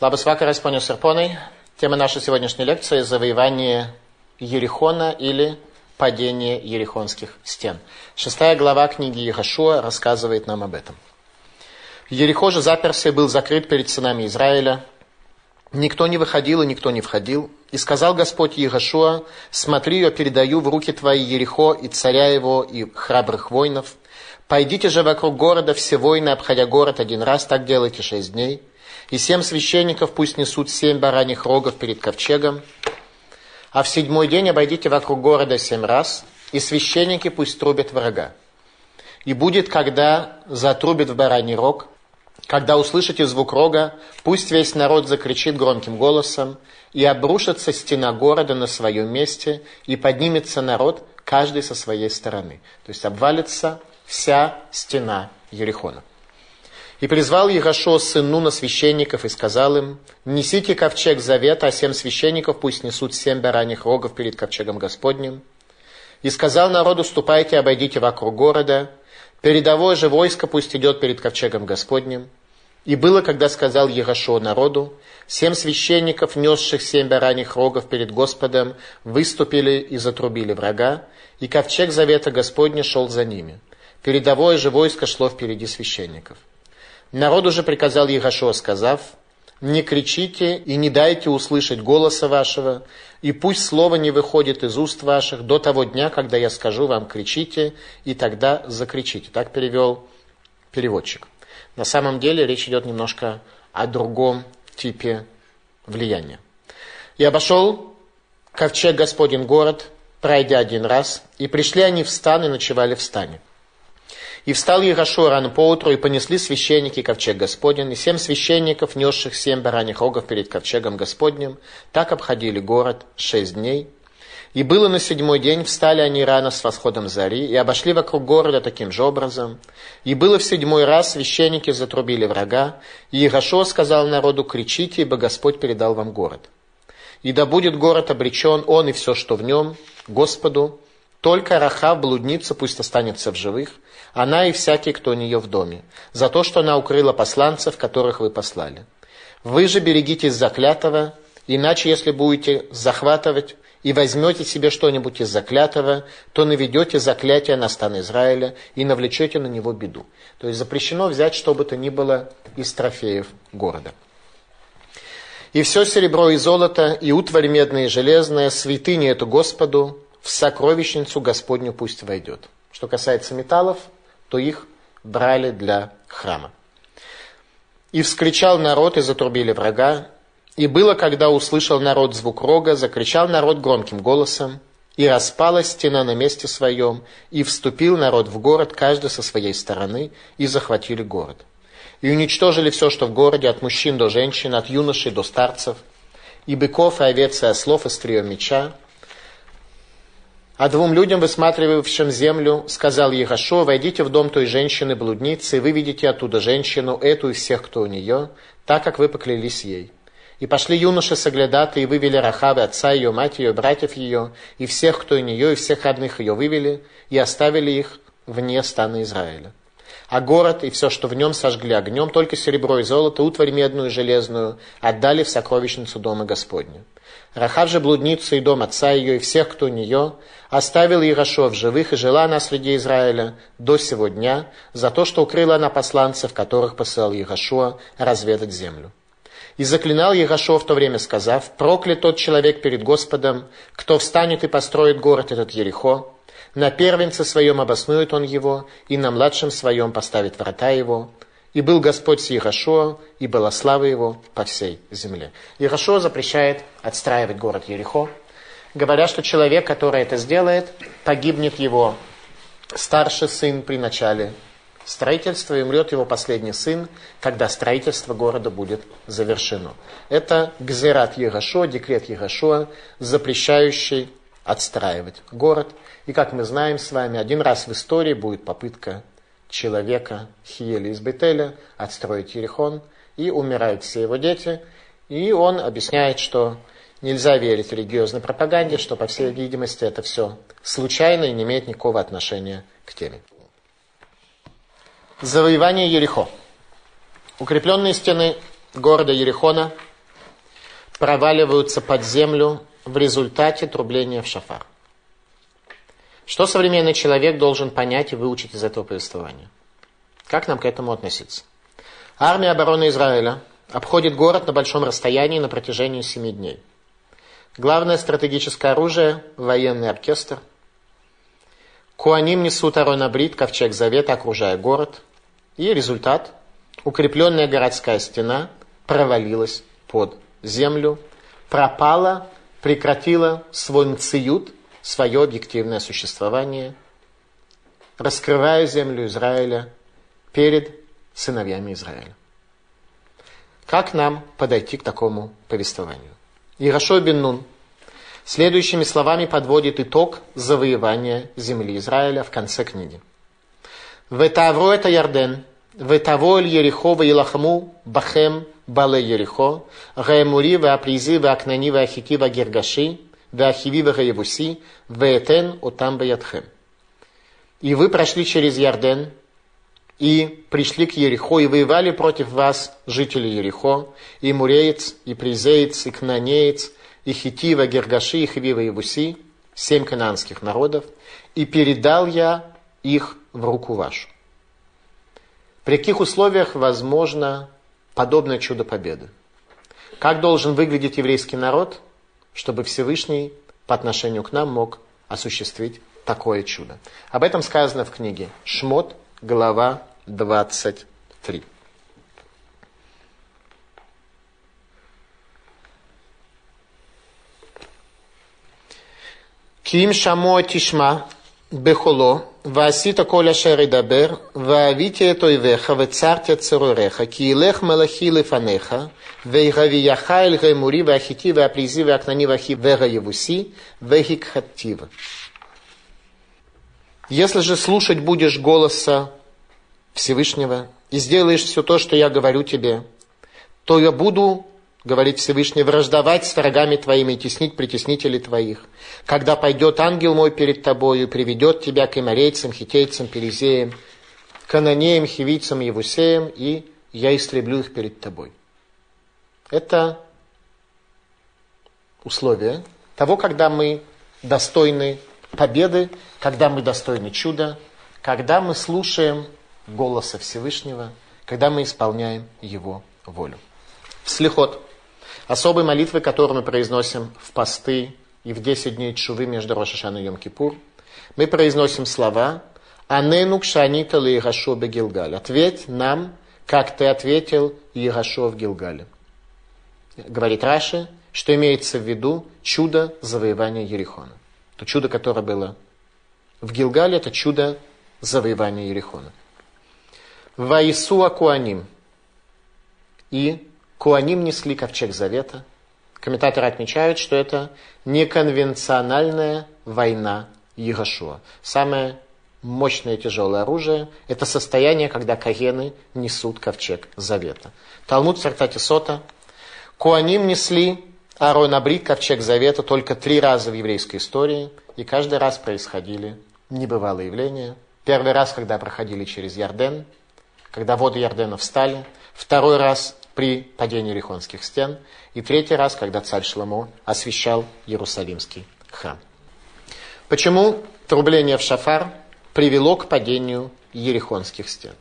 Vakaras, ponios ir ponai. Тема нашей сегодняшней лекции – завоевание Ерихона или падение Ерихонских стен. Шестая глава книги Ехашуа рассказывает нам об этом. Ерихо же заперся и был закрыт перед сынами Израиля. Никто не выходил и никто не входил. И сказал Господь Ехашуа, смотри, я передаю в руки твои Ерихо и царя его, и храбрых воинов. Пойдите же вокруг города все воины, обходя город один раз, так делайте шесть дней. И семь священников пусть несут семь бараньих рогов перед ковчегом. А в седьмой день обойдите вокруг города семь раз, и священники пусть трубят врага. И будет, когда затрубит в бараний рог, когда услышите звук рога, пусть весь народ закричит громким голосом, и обрушится стена города на своем месте, и поднимется народ, каждый со своей стороны. То есть обвалится вся стена Ерехона. И призвал Егошо сын Нуна священников и сказал им, «Несите ковчег завета, а семь священников пусть несут семь бараньих рогов перед ковчегом Господним». И сказал народу, ступайте, обойдите вокруг города, передовое же войско пусть идет перед ковчегом Господним. И было, когда сказал Егошо народу, семь священников, несших семь бараньих рогов перед Господом, выступили и затрубили врага, и ковчег завета Господня шел за ними. Передовое же войско шло впереди священников. Народу же приказал Егошуа, сказав, «Не кричите и не дайте услышать голоса вашего, и пусть слово не выходит из уст ваших до того дня, когда я скажу вам, кричите, и тогда закричите». Так перевел переводчик. На самом деле речь идет немножко о другом типе влияния. «И обошел ковчег Господень город, пройдя один раз, и пришли они в стан и ночевали в стане. И встал Егошуа рано поутру, и понесли священники ковчег Господень, и семь священников, несших семь бараньих рогов перед ковчегом Господним, так обходили город шесть дней. И было на седьмой день, встали они рано с восходом зари, и обошли вокруг города таким же образом. И было в седьмой раз, священники затрубили врага, и Егошуа сказал народу, кричите, ибо Господь передал вам город. И да будет город обречен, он и все, что в нем, Господу, только Рахав, блудница, пусть останется в живых, она и всякий, кто у нее в доме, за то, что она укрыла посланцев, которых вы послали. Вы же берегитесь заклятого, иначе, если будете захватывать и возьмете себе что-нибудь из заклятого, то наведете заклятие на стан Израиля и навлечете на него беду. То есть запрещено взять что бы то ни было из трофеев города. И все серебро и золото, и утварь медная и железная, святыня эту Господу, в сокровищницу Господню пусть войдет. Что касается металлов, то их брали для храма. И вскричал народ, и затрубили врага. И было, когда услышал народ звук рога, закричал народ громким голосом, и распалась стена на месте своем, и вступил народ в город, каждый со своей стороны, и захватили город. И уничтожили все, что в городе, от мужчин до женщин, от юношей до старцев, и быков, и овец, и ослов, и стрием меча, а двум людям, высматривавшим землю, сказал Ехашо, войдите в дом той женщины-блудницы, и выведите оттуда женщину, эту и всех, кто у нее, так, как вы поклялись ей. И пошли юноши соглядаты, и вывели Рахавы, отца ее, мать ее, братьев ее, и всех, кто у нее, и всех родных ее вывели, и оставили их вне стана Израиля. А город и все, что в нем сожгли огнем, только серебро и золото, утварь медную и железную, отдали в сокровищницу Дома Господня. Рахав же блудницу и дом отца ее, и всех, кто у нее, оставил Ирашо в живых, и жила она среди Израиля до сего дня, за то, что укрыла она посланцев, которых посылал Ирашуа разведать землю. И заклинал Егошо в то время, сказав, проклят тот человек перед Господом, кто встанет и построит город этот Ерехо, на первенце своем обоснует он его, и на младшем своем поставит врата его, и был Господь с Иерошуа, и была слава его по всей земле. Иерошуа запрещает отстраивать город Ерехо, говоря, что человек, который это сделает, погибнет его старший сын при начале строительства, и умрет его последний сын, когда строительство города будет завершено. Это Гзерат Ерашуа, декрет Ерашуа, запрещающий отстраивать город. И как мы знаем с вами, один раз в истории будет попытка человека Хиели из Бетеля отстроить Ерехон, и умирают все его дети, и он объясняет, что нельзя верить религиозной пропаганде, что, по всей видимости, это все случайно и не имеет никакого отношения к теме. Завоевание Ерехо. Укрепленные стены города Ерехона проваливаются под землю в результате трубления в шафар. Что современный человек должен понять и выучить из этого повествования? Как нам к этому относиться? Армия обороны Израиля обходит город на большом расстоянии на протяжении семи дней. Главное стратегическое оружие – военный оркестр. Куаним несут Арон Абрит, ковчег завета, окружая город. И результат – укрепленная городская стена провалилась под землю, пропала, прекратила свой нциют, свое объективное существование, раскрывая землю Израиля перед сыновьями Израиля. Как нам подойти к такому повествованию? Ирашо бен Нун следующими словами подводит итог завоевания земли Израиля в конце книги. «Ветавро это Ярден, ветаво эль Ерехо ваилахму бахем бале Ерехо, гаэмури ваапризи ваакнани ваахити вагергаши, ваахиви вагаевуси, ваэтен отам баятхем». И вы прошли через Ярден, и пришли к Ерехо, и воевали против вас жители Ерехо, и Муреец, и Призеец, и Кнанеец, и Хитива, Гергаши, и Хвива, и Вуси, семь кананских народов, и передал я их в руку вашу. При каких условиях возможно подобное чудо победы? Как должен выглядеть еврейский народ, чтобы Всевышний по отношению к нам мог осуществить такое чудо. Об этом сказано в книге Шмот, глава 23. Ким шамо тишма бехоло Васита коля шеридабер, ваавите этой веха, вецартя церуреха, киилех малахи лифанеха, вейгави яхайль гаймури, вахити, вапризи, вакнани, вахи, вега евуси, вегикхаттива. Если же слушать будешь голоса Всевышнего и сделаешь все то, что я говорю тебе, то я буду говорит Всевышний, враждовать с врагами твоими теснить притеснителей твоих. Когда пойдет ангел мой перед тобою приведет тебя к имарейцам, хитейцам, перезеям, кананеям, хивийцам, евусеям, и я истреблю их перед тобой. Это условие того, когда мы достойны победы, когда мы достойны чуда, когда мы слушаем голоса Всевышнего, когда мы исполняем Его волю. Слихот, особой молитвы, которую мы произносим в посты и в 10 дней чувы между Рошашан и Йом-Кипур, мы произносим слова «Анену кшанита ли Ирашо Гилгаль». Ответь нам, как ты ответил Ирашо в Гилгале. Говорит Раши, что имеется в виду чудо завоевания Ерихона. То чудо, которое было в Гилгале, это чудо завоевания Ерихона. Ваисуа Куаним. И Куаним несли ковчег завета. Комментаторы отмечают, что это неконвенциональная война Егошуа. Самое мощное тяжелое оружие – это состояние, когда каены несут ковчег завета. Талмуд в Сота. Куаним несли Аарон Абрит, ковчег завета, только три раза в еврейской истории, и каждый раз происходили небывалые явления. Первый раз, когда проходили через Ярден – когда воды Ярдена встали, второй раз при падении Рихонских стен, и третий раз, когда царь Шламо освящал Иерусалимский храм. Почему трубление в шафар привело к падению Ерихонских стен?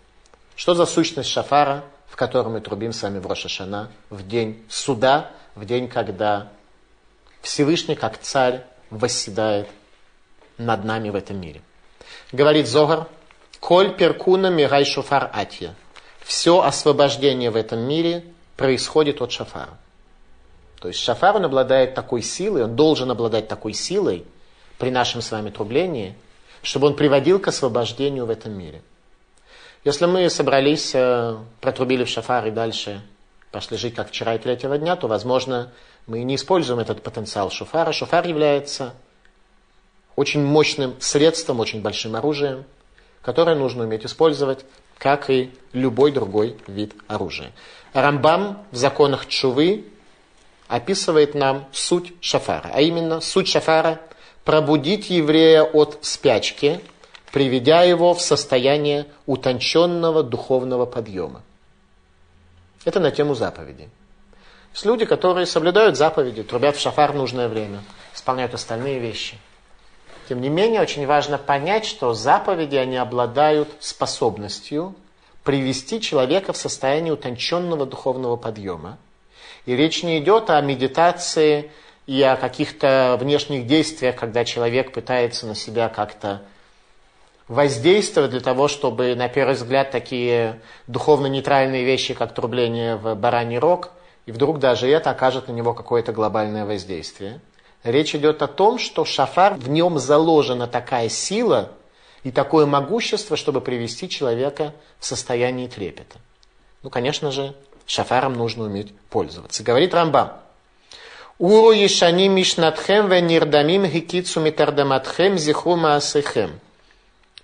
Что за сущность шафара, в котором мы трубим с вами в Рошашана, в день суда, в день, когда Всевышний, как царь, восседает над нами в этом мире? Говорит Зогар, Коль перкуна мирай шофар атья. Все освобождение в этом мире происходит от шафара. То есть шафар, он обладает такой силой, он должен обладать такой силой при нашем с вами трублении, чтобы он приводил к освобождению в этом мире. Если мы собрались, э, протрубили в шафар и дальше пошли жить, как вчера и третьего дня, то, возможно, мы не используем этот потенциал шофара. Шофар является очень мощным средством, очень большим оружием – которое нужно уметь использовать, как и любой другой вид оружия. Рамбам в законах Чувы описывает нам суть шафара, а именно суть шафара – пробудить еврея от спячки, приведя его в состояние утонченного духовного подъема. Это на тему заповедей. Есть люди, которые соблюдают заповеди, трубят в шафар в нужное время, исполняют остальные вещи. Тем не менее, очень важно понять, что заповеди, они обладают способностью привести человека в состояние утонченного духовного подъема. И речь не идет о медитации и о каких-то внешних действиях, когда человек пытается на себя как-то воздействовать для того, чтобы, на первый взгляд, такие духовно-нейтральные вещи, как трубление в бараний рог, и вдруг даже это окажет на него какое-то глобальное воздействие. Речь идет о том, что шафар, в нем заложена такая сила и такое могущество, чтобы привести человека в состояние трепета. Ну, конечно же, шафаром нужно уметь пользоваться. Говорит Рамбам. Уру ешани мишнатхем ве нирдамим хикицу митардаматхем зихру маасыхем.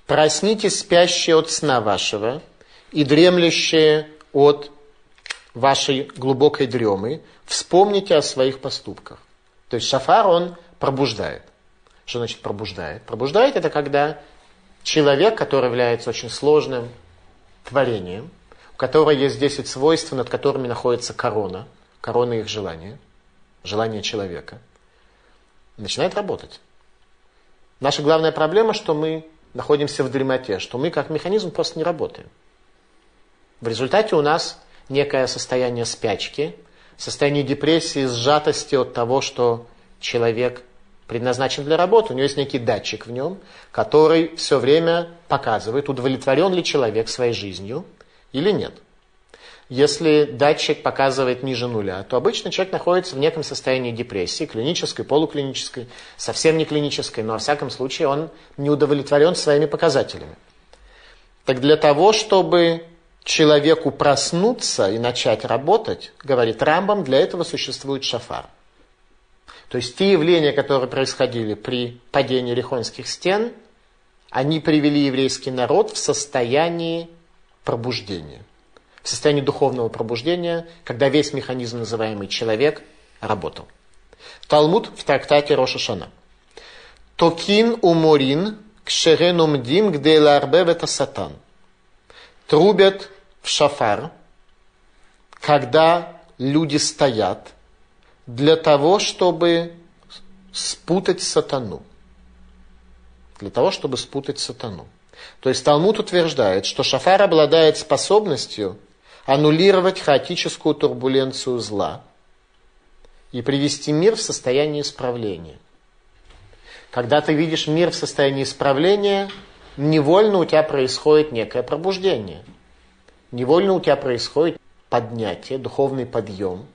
Проснитесь, спящие от сна вашего и дремлющие от вашей глубокой дремы, вспомните о своих поступках. То есть шафар, он пробуждает. Что значит пробуждает? Пробуждает это когда человек, который является очень сложным творением, у которого есть 10 свойств, над которыми находится корона, корона их желания, желание человека, начинает работать. Наша главная проблема, что мы находимся в дремоте, что мы как механизм просто не работаем. В результате у нас некое состояние спячки, состояние депрессии, сжатости от того, что человек предназначен для работы. У него есть некий датчик в нем, который все время показывает, удовлетворен ли человек своей жизнью или нет. Если датчик показывает ниже нуля, то обычно человек находится в неком состоянии депрессии, клинической, полуклинической, совсем не клинической, но во всяком случае он не удовлетворен своими показателями. Так для того, чтобы человеку проснуться и начать работать, говорит Рамбам, для этого существует шафар. То есть те явления, которые происходили при падении Лихонских стен, они привели еврейский народ в состояние пробуждения в состоянии духовного пробуждения, когда весь механизм, называемый человек, работал. Талмуд в трактате Роша Шана. Токин уморин кшерен дим где ларбев это сатан. Трубят в шафар, когда люди стоят для того, чтобы спутать сатану. Для того, чтобы спутать сатану. То есть Талмуд утверждает, что шафар обладает способностью аннулировать хаотическую турбуленцию зла и привести мир в состояние исправления. Когда ты видишь мир в состоянии исправления, невольно у тебя происходит некое пробуждение. Невольно у тебя происходит поднятие, духовный подъем,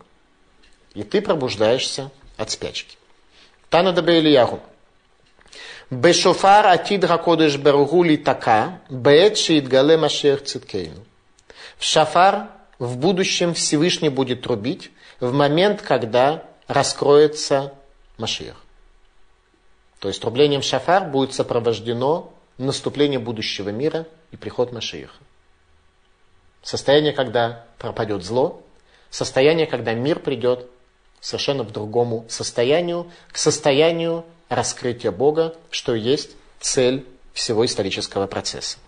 и ты пробуждаешься от спячки. Тана дабе Ильяху. Бешофар атид хакодыш беругули така, беет шиитгале машех циткейну. В шафар в будущем Всевышний будет трубить в момент, когда раскроется Машиах. То есть трублением шафар будет сопровождено наступление будущего мира и приход Машиаха. Состояние, когда пропадет зло, состояние, когда мир придет совершенно к другому состоянию, к состоянию раскрытия Бога, что есть цель всего исторического процесса.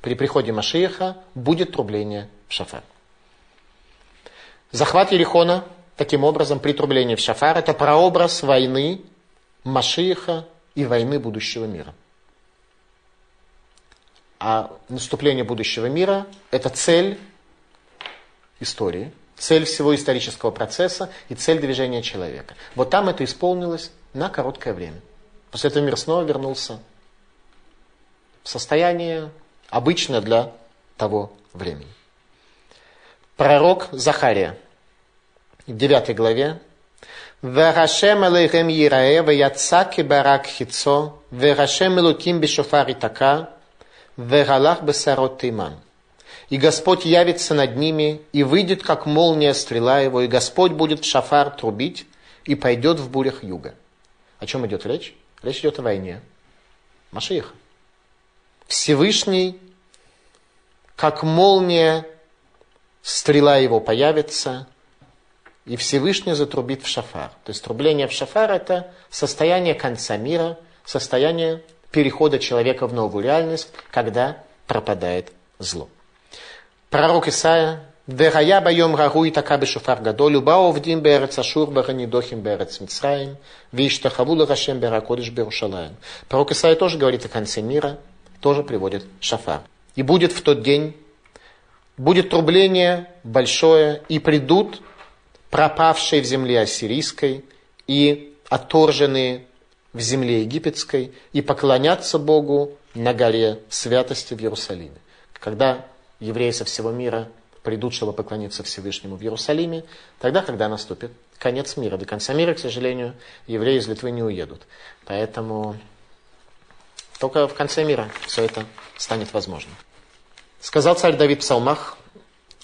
При приходе Машиаха будет трубление в шафар. Захват Ерихона, таким образом, при трублении в шафар, это прообраз войны Машииха и войны будущего мира. А наступление будущего мира – это цель истории, цель всего исторического процесса и цель движения человека. Вот там это исполнилось на короткое время. После этого мир снова вернулся в состояние обычное для того времени. Пророк Захария, в 9 главе. «Варашем алейхем йирае, ваяцаки барак хицо, варашем элуким бешофар итака, вералах бесарот тиман». И Господь явится над ними, и выйдет, как молния стрела его, и Господь будет в шафар трубить, и пойдет в бурях юга. О чем идет речь? Речь идет о войне. Машиих. Всевышний, как молния, стрела его появится, и Всевышний затрубит в шафар. То есть трубление в шафар – это состояние конца мира, состояние перехода человека в новую реальность, когда пропадает зло. Пророк Исаия Дерая байом рагу и така бешуфар гадоль, убао вдим берец ашур баранидохим берец мицраим, виштахавула рашем беракодиш берушалаем. Пророк Исаия тоже говорит о конце мира, тоже приводит шафар. И будет в тот день, будет трубление большое, и придут пропавшие в земле ассирийской и отторженные в земле египетской, и поклонятся Богу на горе святости в Иерусалиме. Когда евреи со всего мира придут, чтобы поклониться Всевышнему в Иерусалиме, тогда, когда наступит конец мира. До конца мира, к сожалению, евреи из Литвы не уедут. Поэтому только в конце мира все это станет возможным. Сказал царь Давид в псалмах,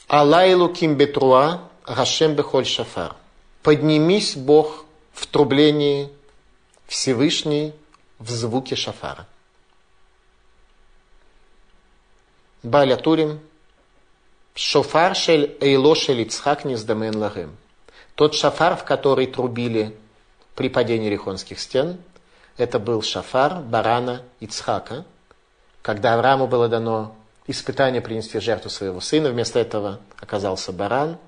«Алайлу ким бетруа, гашем бехоль шафар». «Поднимись, Бог, в трублении Всевышний в звуке шафара». Баля Турим, Шофар шель эйло шель Ицхак низдамен лагем. Тот шафар, в который трубили при падении Рихонских стен, это был шафар барана Ицхака, когда Аврааму было дано испытание принести жертву своего сына, вместо этого оказался баран,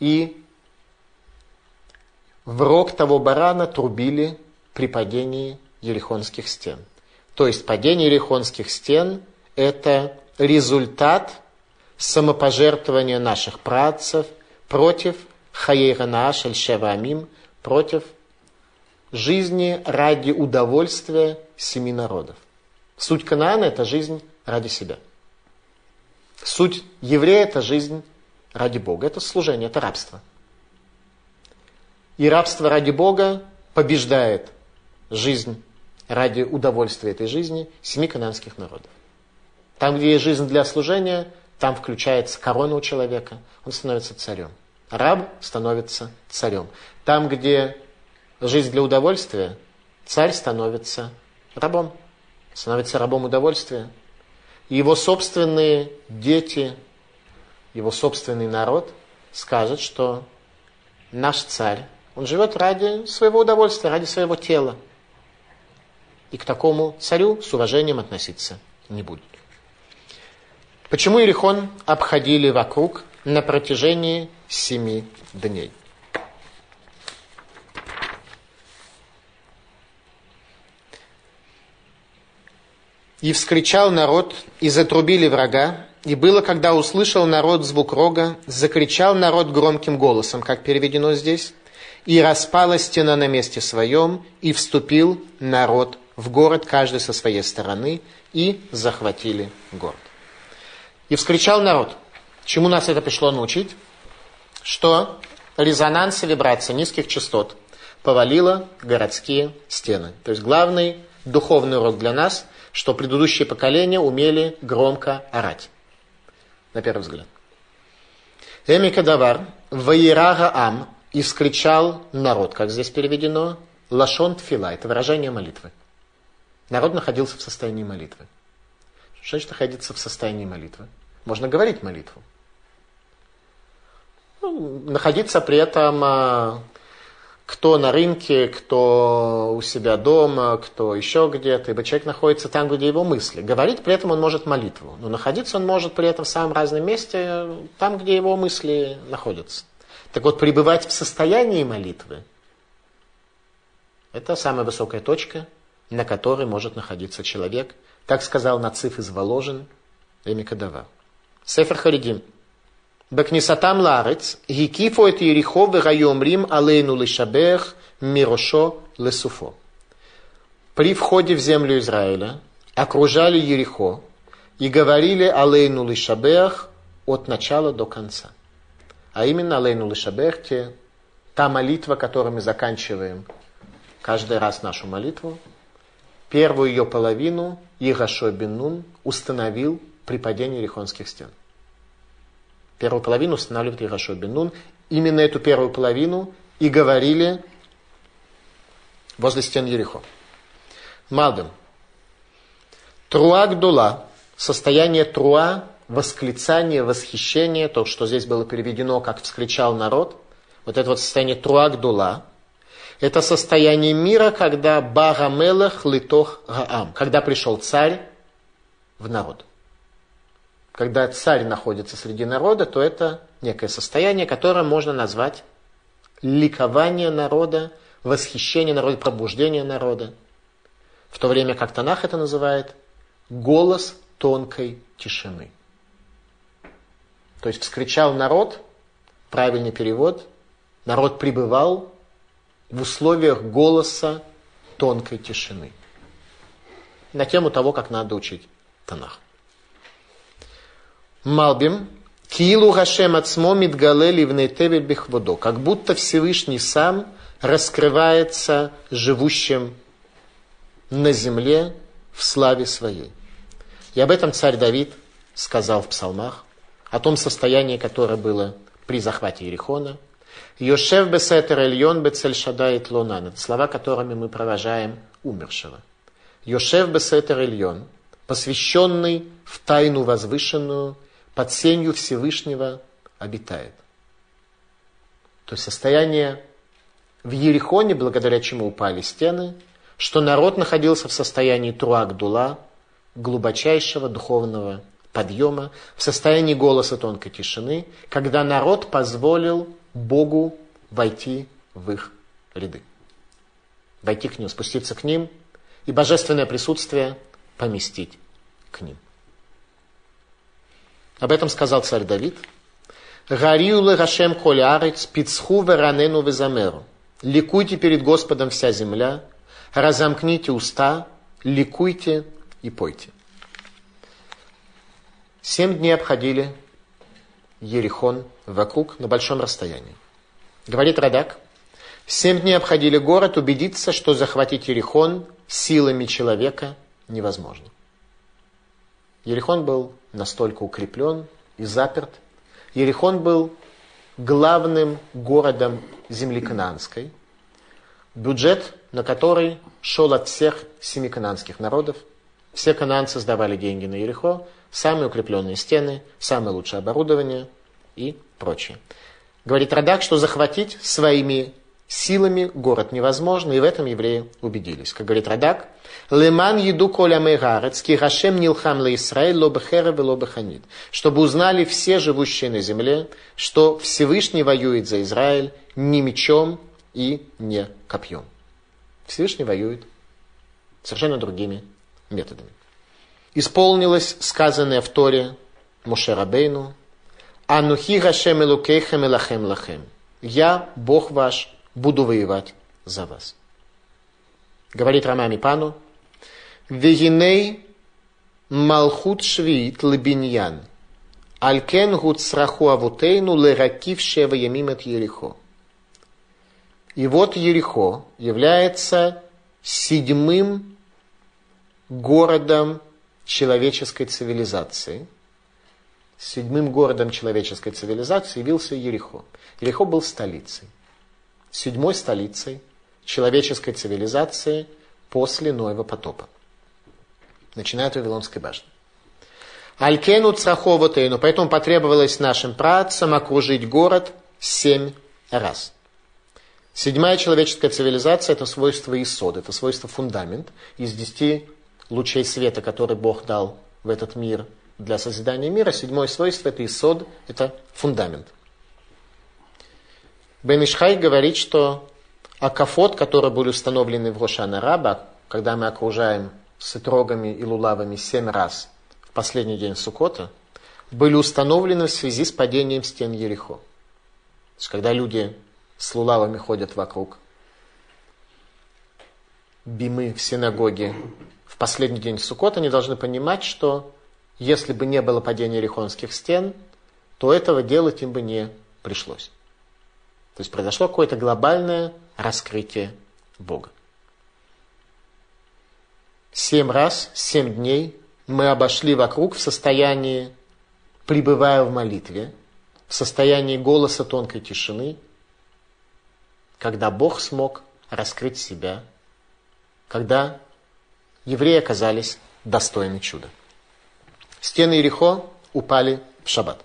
и в рог того барана трубили при падении Ерихонских стен. То есть падение Ерихонских стен – это результат самопожертвования наших працев против Хаейрана Шельшевамим, против жизни ради удовольствия семи народов. Суть Канаана – это жизнь ради себя. Суть еврея – это жизнь ради Бога. Это служение, это рабство. И рабство ради Бога побеждает жизнь ради удовольствия этой жизни семи кананских народов. Там, где есть жизнь для служения, там включается корона у человека, он становится царем. Раб становится царем. Там, где жизнь для удовольствия, царь становится рабом. Становится рабом удовольствия. И его собственные дети, его собственный народ скажет, что наш царь, он живет ради своего удовольствия, ради своего тела. И к такому царю с уважением относиться не будет. Почему Иерихон обходили вокруг на протяжении семи дней? И вскричал народ, и затрубили врага, и было, когда услышал народ звук рога, закричал народ громким голосом, как переведено здесь, и распала стена на месте своем, и вступил народ в город, каждый со своей стороны, и захватили город. И вскричал народ. Чему нас это пришло научить? Что резонанс и вибрация низких частот повалила городские стены. То есть главный духовный урок для нас, что предыдущие поколения умели громко орать. На первый взгляд. Эми Кадавар, Ваирага Ам, и вскричал народ, как здесь переведено, Лашон Тфила, это выражение молитвы. Народ находился в состоянии молитвы. Что значит находиться в состоянии молитвы? Можно говорить молитву. Ну, находиться при этом а, кто на рынке, кто у себя дома, кто еще где-то, ибо человек находится там, где его мысли. Говорить при этом он может молитву, но находиться он может при этом в самом разном месте, там, где его мысли находятся. Так вот, пребывать в состоянии молитвы – это самая высокая точка, на которой может находиться человек. как сказал Нациф из Воложин Эмикадава. Сефер Харидим. Бакнисатам ларец, гикифо это Ерихо, рим алейну лишабех, мирошо лесуфо. При входе в землю Израиля окружали Ерихо и говорили алейну лишабех от начала до конца. А именно алейну лишабех, те, та молитва, которой мы заканчиваем каждый раз нашу молитву, первую ее половину Ирашо Бен установил при падении Ерехонских стен. Первую половину устанавливает Ирашо Бен Именно эту первую половину и говорили возле стен Ерехо. Малдем. Труа Гдула, состояние труа, восклицание, восхищение, то, что здесь было переведено, как вскричал народ, вот это вот состояние труа Гдула, это состояние мира, когда Багамелах литох гаам, когда пришел царь в народ когда царь находится среди народа, то это некое состояние, которое можно назвать ликование народа, восхищение народа, пробуждение народа. В то время как Танах это называет голос тонкой тишины. То есть вскричал народ, правильный перевод, народ пребывал в условиях голоса тонкой тишины. На тему того, как надо учить Танах. Малбим, Килу Гашем Ацмо Мидгалели в Нейтеве Бехводо, как будто Всевышний сам раскрывается живущим на земле в славе своей. И об этом царь Давид сказал в псалмах, о том состоянии, которое было при захвате Ерихона. Йошев бесетер эльон бецель шадает лунан. Это слова, которыми мы провожаем умершего. Йошев бесетер эльон, посвященный в тайну возвышенную, под сенью Всевышнего обитает. То есть состояние в Ерихоне, благодаря чему упали стены, что народ находился в состоянии труак-дула, глубочайшего духовного подъема, в состоянии голоса тонкой тишины, когда народ позволил Богу войти в их ряды. Войти к ним, спуститься к ним и божественное присутствие поместить к ним. Об этом сказал царь Давид. Гарию легашем колярец, пицху веранену везамеру. Ликуйте перед Господом вся земля, разомкните уста, ликуйте и пойте. Семь дней обходили Ерихон вокруг на большом расстоянии. Говорит Радак, семь дней обходили город, убедиться, что захватить Ерихон силами человека невозможно. Ерихон был настолько укреплен и заперт. Ерихон был главным городом земли Кананской, бюджет на который шел от всех семи кананских народов. Все кананцы сдавали деньги на Ерехо, самые укрепленные стены, самое лучшее оборудование и прочее. Говорит Радак, что захватить своими силами город невозможно, и в этом евреи убедились. Как говорит Радак, «Леман еду коля мегарец, ки Хашем нилхам ле Исраиль, лобе херев и лобе ханит». Чтобы узнали все живущие на земле, что Всевышний воюет за Израиль не мечом и не копьем. Всевышний воюет совершенно другими методами. Исполнилось сказанное в Торе Мушерабейну, «Анухи Гашем Элукейхем Элахем Лахем». «Я, Бог ваш, буду воевать за вас». Говорит Рамами Пану, «Вегиней Малхут Швиит Лебиньян, Алькен Гуд Сраху Авутейну Леракив Шева Ямимет Ерихо». И вот Ерихо является седьмым городом человеческой цивилизации. Седьмым городом человеческой цивилизации явился Ерихо. Ерихо был столицей. Седьмой столицей человеческой цивилизации после Ноева потопа. Начиная от Вавилонской башни. Алькену Цраховатейну, поэтому потребовалось нашим працам окружить город семь раз – Седьмая человеческая цивилизация – это свойство исод, это свойство фундамент из десяти лучей света, который Бог дал в этот мир для созидания мира. Седьмое свойство – это исод, это фундамент. Бен Ишхай говорит, что акафот, которые были установлены в Рошана Раба, когда мы окружаем с итрогами и лулавами семь раз в последний день Сукота, были установлены в связи с падением стен Ерехо. То есть, когда люди с лулавами ходят вокруг. Бимы в синагоге последний день Суккот, они должны понимать, что если бы не было падения рихонских стен, то этого делать им бы не пришлось. То есть произошло какое-то глобальное раскрытие Бога. Семь раз, семь дней мы обошли вокруг в состоянии, пребывая в молитве, в состоянии голоса тонкой тишины – когда Бог смог раскрыть себя, когда евреи оказались достойны чуда. Стены Иерихо упали в шаббат.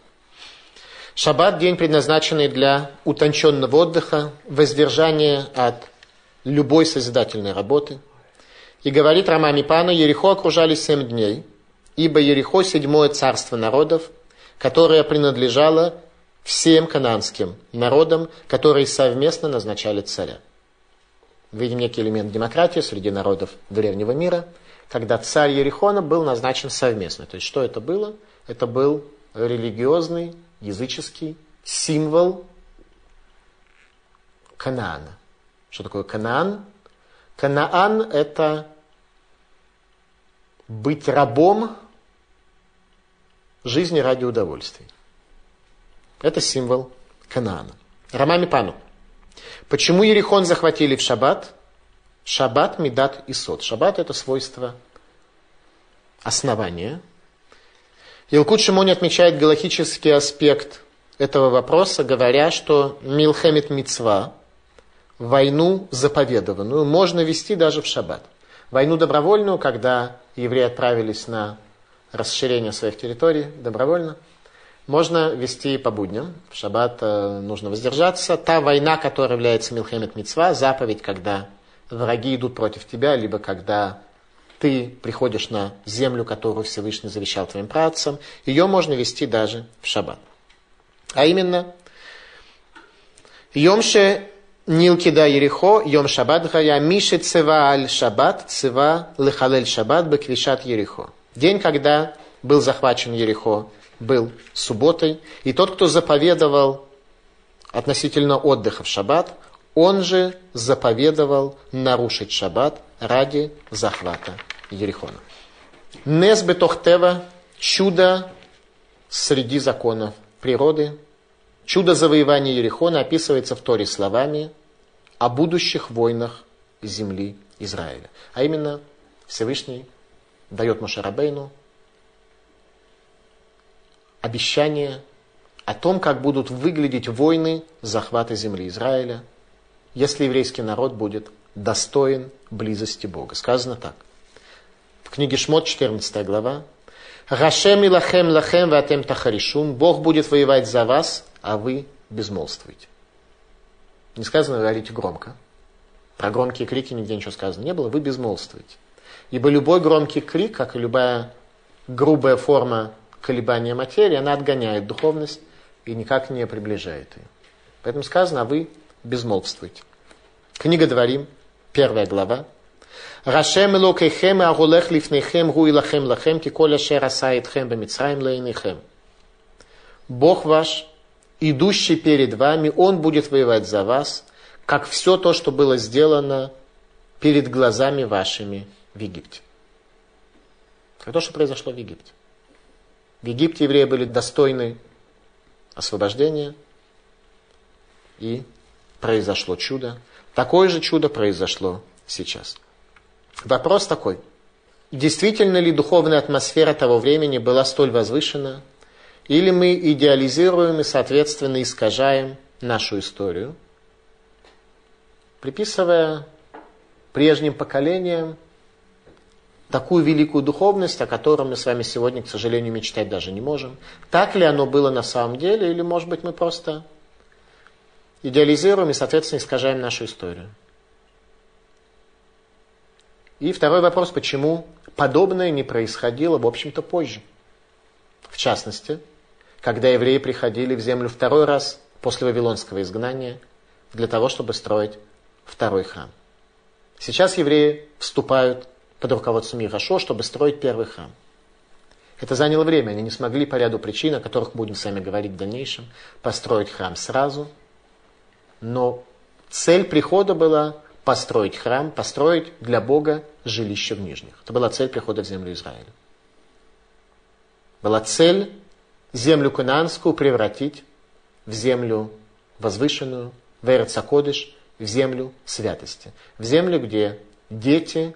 Шаббат – день, предназначенный для утонченного отдыха, воздержания от любой созидательной работы. И говорит Рамами Пана, Ерехо окружали семь дней, ибо Ерехо – седьмое царство народов, которое принадлежало всем кананским народам, которые совместно назначали царя. Видим некий элемент демократии среди народов древнего мира, когда царь Ерехона был назначен совместно. То есть что это было? Это был религиозный, языческий символ Канаана. Что такое Канаан? Канаан – это быть рабом жизни ради удовольствий. Это символ Канаана. Рамами Пану. Почему Ерихон захватили в шаббат? Шаббат, Медат и Сот. Шаббат – это свойство основания. Илкут Шимони отмечает галахический аспект этого вопроса, говоря, что Милхемит Мицва, войну заповедованную, можно вести даже в шаббат. Войну добровольную, когда евреи отправились на расширение своих территорий добровольно, можно вести по будням. В шаббат э, нужно воздержаться. Та война, которая является Милхемет Мицва, заповедь, когда враги идут против тебя, либо когда ты приходишь на землю, которую Всевышний завещал твоим працам, ее можно вести даже в шаббат. А именно, Йомше Нилкида Ерехо, Йом Шаббат Гая, Миши Цева Аль Шаббат, Цева Лехалель Шаббат, Беквишат Ерехо. День, когда был захвачен Ерехо, был субботой, и тот, кто заповедовал относительно отдыха в шаббат, он же заповедовал нарушить шаббат ради захвата Ерехона. Нес бетохтева – чудо среди законов природы. Чудо завоевания Ерехона описывается в Торе словами о будущих войнах земли Израиля. А именно Всевышний дает Мошарабейну обещание о том, как будут выглядеть войны захвата земли Израиля, если еврейский народ будет достоин близости Бога. Сказано так. В книге Шмот, 14 глава. Рашем и лахем лахем ватем тахаришун. Бог будет воевать за вас, а вы безмолвствуете. Не сказано говорите громко. Про громкие крики нигде ничего сказано не было. Вы безмолвствуете. Ибо любой громкий крик, как и любая грубая форма колебания материи, она отгоняет духовность и никак не приближает ее. Поэтому сказано, а вы безмолвствуйте. Книга Дворим, первая глава. Рашем элокейхем агулех лифнейхем гу илахем лахем ки коля шер асаитхем бемицраим лейнейхем. Бог ваш, идущий перед вами, Он будет воевать за вас, как все то, что было сделано перед глазами вашими в Египте. Как то, что произошло в Египте. В Египте евреи были достойны освобождения, и произошло чудо. Такое же чудо произошло сейчас. Вопрос такой. Действительно ли духовная атмосфера того времени была столь возвышена, или мы идеализируем и, соответственно, искажаем нашу историю, приписывая прежним поколениям такую великую духовность, о которой мы с вами сегодня, к сожалению, мечтать даже не можем. Так ли оно было на самом деле, или, может быть, мы просто идеализируем и, соответственно, искажаем нашу историю. И второй вопрос, почему подобное не происходило, в общем-то, позже. В частности, когда евреи приходили в землю второй раз после Вавилонского изгнания для того, чтобы строить второй храм. Сейчас евреи вступают под руководством Ирашо, чтобы строить первый храм. Это заняло время, они не смогли по ряду причин, о которых будем с вами говорить в дальнейшем, построить храм сразу. Но цель прихода была построить храм, построить для Бога жилище в Нижних. Это была цель прихода в землю Израиля. Была цель землю Кунаанскую превратить в землю возвышенную, в Эрцакодыш, в землю святости. В землю, где дети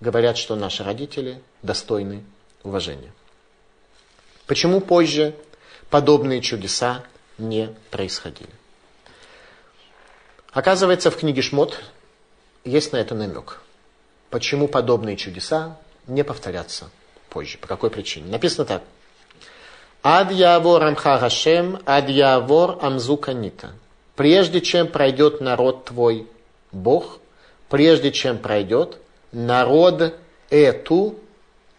говорят, что наши родители достойны уважения. Почему позже подобные чудеса не происходили? Оказывается, в книге Шмот есть на это намек. Почему подобные чудеса не повторятся позже? По какой причине? Написано так. Ад явор амха Хашем, ад явор амзуканита. Прежде чем пройдет народ твой Бог, прежде чем пройдет, народ эту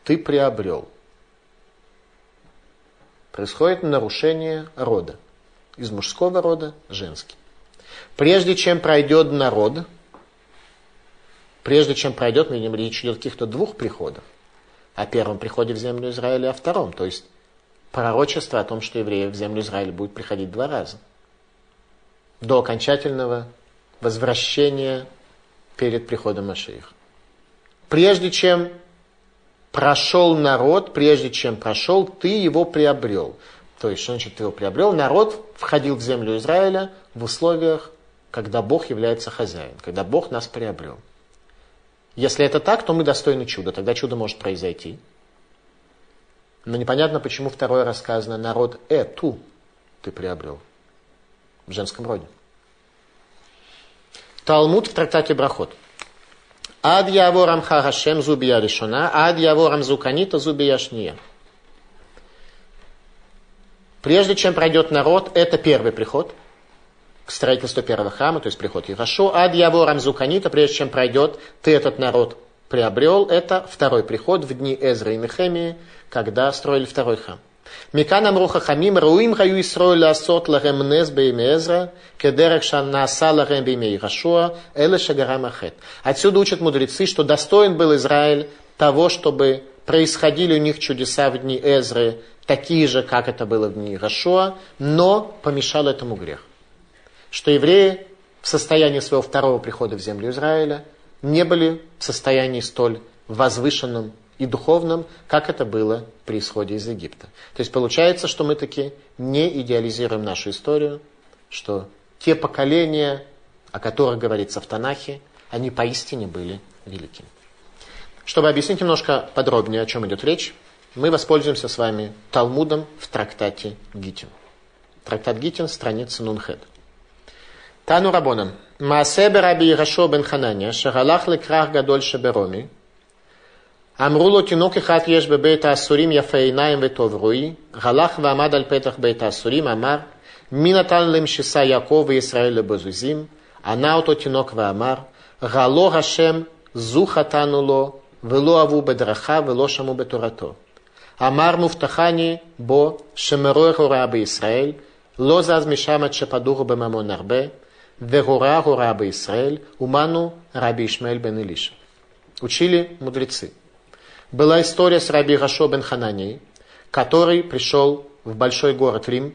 ты приобрел. происходит нарушение рода. Из мужского рода женский. Прежде чем пройдет народ, прежде чем пройдет, мы видим, речь идет о каких-то двух приходах. О первом приходе в землю Израиля, о втором. То есть пророчество о том, что евреи в землю Израиля будут приходить два раза. До окончательного возвращения перед приходом Машиих. Прежде чем прошел народ, прежде чем прошел, ты его приобрел. То есть, что значит ты его приобрел? Народ входил в землю Израиля в условиях, когда Бог является хозяин, когда Бог нас приобрел. Если это так, то мы достойны чуда. Тогда чудо может произойти. Но непонятно, почему второе рассказано народ эту ты приобрел в женском роде. Талмуд в трактате Брахот. Ад яворам харашем зубия решена, ад яворам зуканита зубия шния. Прежде чем пройдет народ, это первый приход к строительству первого храма, то есть приход Ярошо. Ад яворам зуканита, прежде чем пройдет, ты этот народ приобрел. Это второй приход в дни Эзры и Нехемии, когда строили второй храм. מכאן אמרו חכמים, ראויים היו ישראל לעשות להם נס בימי עזרא, כדרך שנעשה להם בימי יהושע, אלה שגרם החטא. Отсюда учат мудрецы, что достоин был Израиль того, чтобы происходили у них чудеса в дни Эзры, такие же, как это было в дни Иерошуа, но помешал этому грех. Что евреи в состоянии своего второго прихода в землю Израиля не были в состоянии столь возвышенном и духовном, как это было при исходе из Египта. То есть получается, что мы таки не идеализируем нашу историю, что те поколения, о которых говорится в Танахе, они поистине были великими. Чтобы объяснить немножко подробнее, о чем идет речь, мы воспользуемся с вами Талмудом в трактате Гитин. Трактат Гитин, страница Нунхед. Тану Рабонан. Маасебе раби Ирашо бен Хананя, шагалах лекрах гадоль шебероми, אמרו לו תינוק אחד יש בבית האסורים יפה עיניים וטוב רואי, הלך ועמד על פתח בית האסורים, אמר מי נתן למשיסה יעקב וישראל לבזוזים? ענה אותו תינוק ואמר גלו השם זו חטאנו לו ולא אהבו בדרכיו ולא שמעו בתורתו. אמר מובטחני בו שמרור הוראה בישראל, לא זז משם עד שפדורו בממון הרבה, והוראה הוראה בישראל, ומנו רבי ישמעאל בן אלישע. Учили мудрецы. Была история с Раби Гашо бен Хананией, который пришел в большой город Рим,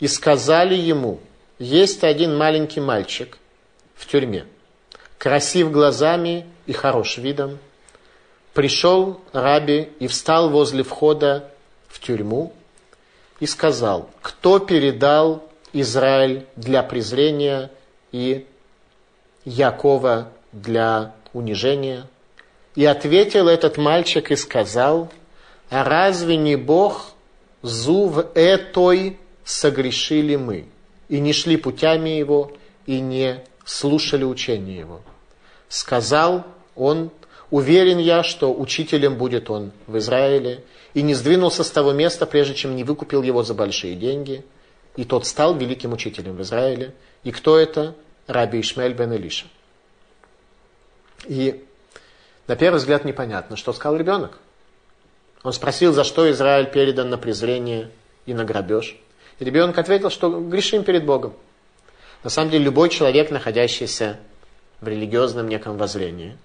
и сказали ему, есть один маленький мальчик в тюрьме, красив глазами и хорош видом. Пришел Раби и встал возле входа в тюрьму и сказал, кто передал Израиль для презрения и Якова для унижения – и ответил этот мальчик и сказал, а разве не Бог зу в этой согрешили мы, и не шли путями его, и не слушали учения его. Сказал он, уверен я, что учителем будет он в Израиле, и не сдвинулся с того места, прежде чем не выкупил его за большие деньги, и тот стал великим учителем в Израиле. И кто это? Раби Ишмель бен Илиша. И на первый взгляд непонятно, что сказал ребенок. Он спросил, за что Израиль передан на презрение и на грабеж. И ребенок ответил, что грешим перед Богом. На самом деле, любой человек, находящийся в религиозном неком воззрении,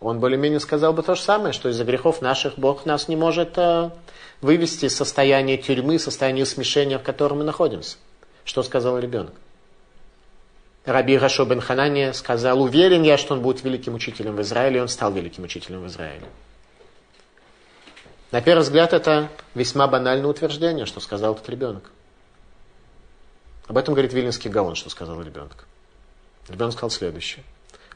он более-менее сказал бы то же самое, что из-за грехов наших Бог нас не может э, вывести из состояния тюрьмы, состояния смешения, в котором мы находимся. Что сказал ребенок? Раби Гашо бен Ханания сказал, уверен я, что он будет великим учителем в Израиле, и он стал великим учителем в Израиле. На первый взгляд, это весьма банальное утверждение, что сказал этот ребенок. Об этом говорит Вильнинский Гаон, что сказал ребенок. Ребенок сказал следующее.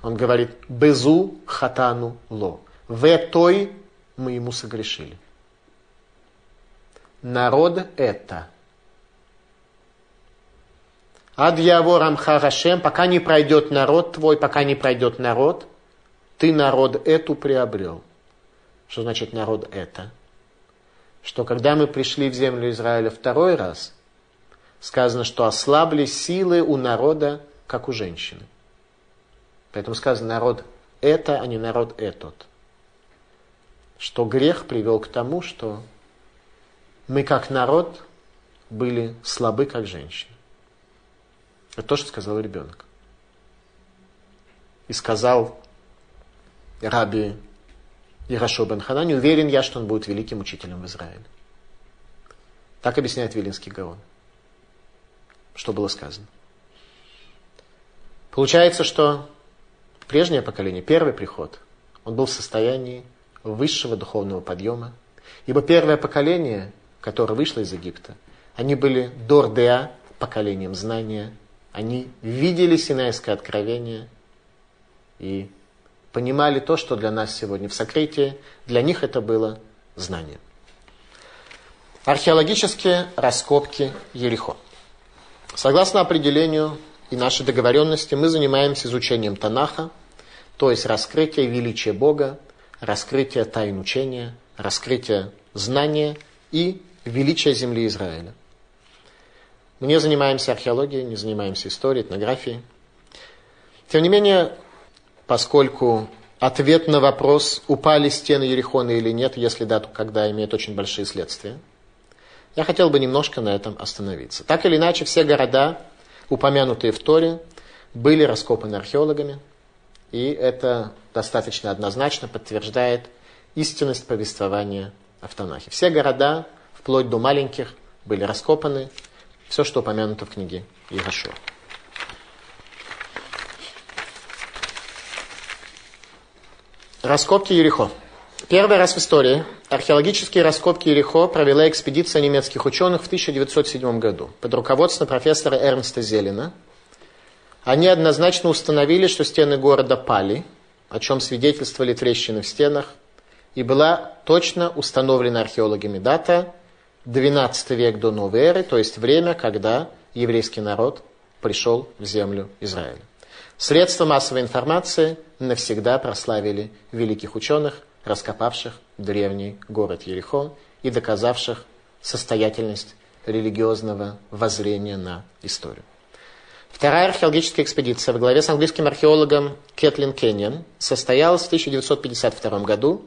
Он говорит, безу хатану ло. В той мы ему согрешили. Народ это – Ад яворам харашем, пока не пройдет народ твой, пока не пройдет народ, ты народ эту приобрел. Что значит народ это? Что когда мы пришли в землю Израиля второй раз, сказано, что ослабли силы у народа, как у женщины. Поэтому сказано народ это, а не народ этот. Что грех привел к тому, что мы как народ были слабы, как женщины. Это то, что сказал ребенок. И сказал раби Ирашо бен Хана, уверен я, что он будет великим учителем в Израиле. Так объясняет Вилинский Гаон. Что было сказано. Получается, что прежнее поколение, первый приход, он был в состоянии высшего духовного подъема. Ибо первое поколение, которое вышло из Египта, они были дордеа, поколением знания. Они видели Синайское откровение и понимали то, что для нас сегодня в сокрытии. Для них это было знание. Археологические раскопки Ерехо. Согласно определению и нашей договоренности, мы занимаемся изучением Танаха, то есть раскрытие величия Бога, раскрытие тайн учения, раскрытие знания и величия земли Израиля. Мы не занимаемся археологией, не занимаемся историей, этнографией. Тем не менее, поскольку ответ на вопрос, упали стены Ерехона или нет, если да, то когда, имеет очень большие следствия, я хотел бы немножко на этом остановиться. Так или иначе, все города, упомянутые в Торе, были раскопаны археологами, и это достаточно однозначно подтверждает истинность повествования в Танахе. Все города, вплоть до маленьких, были раскопаны, все, что упомянуто в книге Иерошуа. Раскопки Ерехо. Первый раз в истории археологические раскопки Ерехо провела экспедиция немецких ученых в 1907 году под руководством профессора Эрнста Зелена. Они однозначно установили, что стены города пали, о чем свидетельствовали трещины в стенах, и была точно установлена археологами дата 12 век до новой эры, то есть время, когда еврейский народ пришел в землю Израиля. Средства массовой информации навсегда прославили великих ученых, раскопавших древний город Ерихон и доказавших состоятельность религиозного воззрения на историю. Вторая археологическая экспедиция во главе с английским археологом Кэтлин Кеннион состоялась в 1952 году.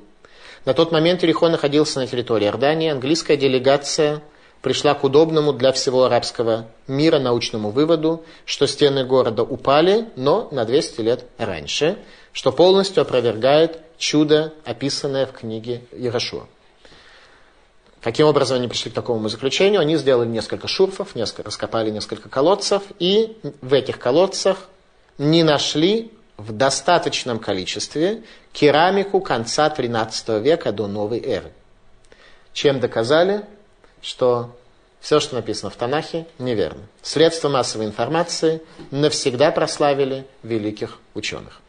На тот момент Иерихон находился на территории Иордании. Английская делегация пришла к удобному для всего арабского мира научному выводу, что стены города упали, но на 200 лет раньше, что полностью опровергает чудо, описанное в книге Ярошуа. Каким образом они пришли к такому заключению? Они сделали несколько шурфов, несколько, раскопали несколько колодцев, и в этих колодцах не нашли в достаточном количестве керамику конца XIII века до новой эры. Чем доказали, что все, что написано в Танахе, неверно. Средства массовой информации навсегда прославили великих ученых.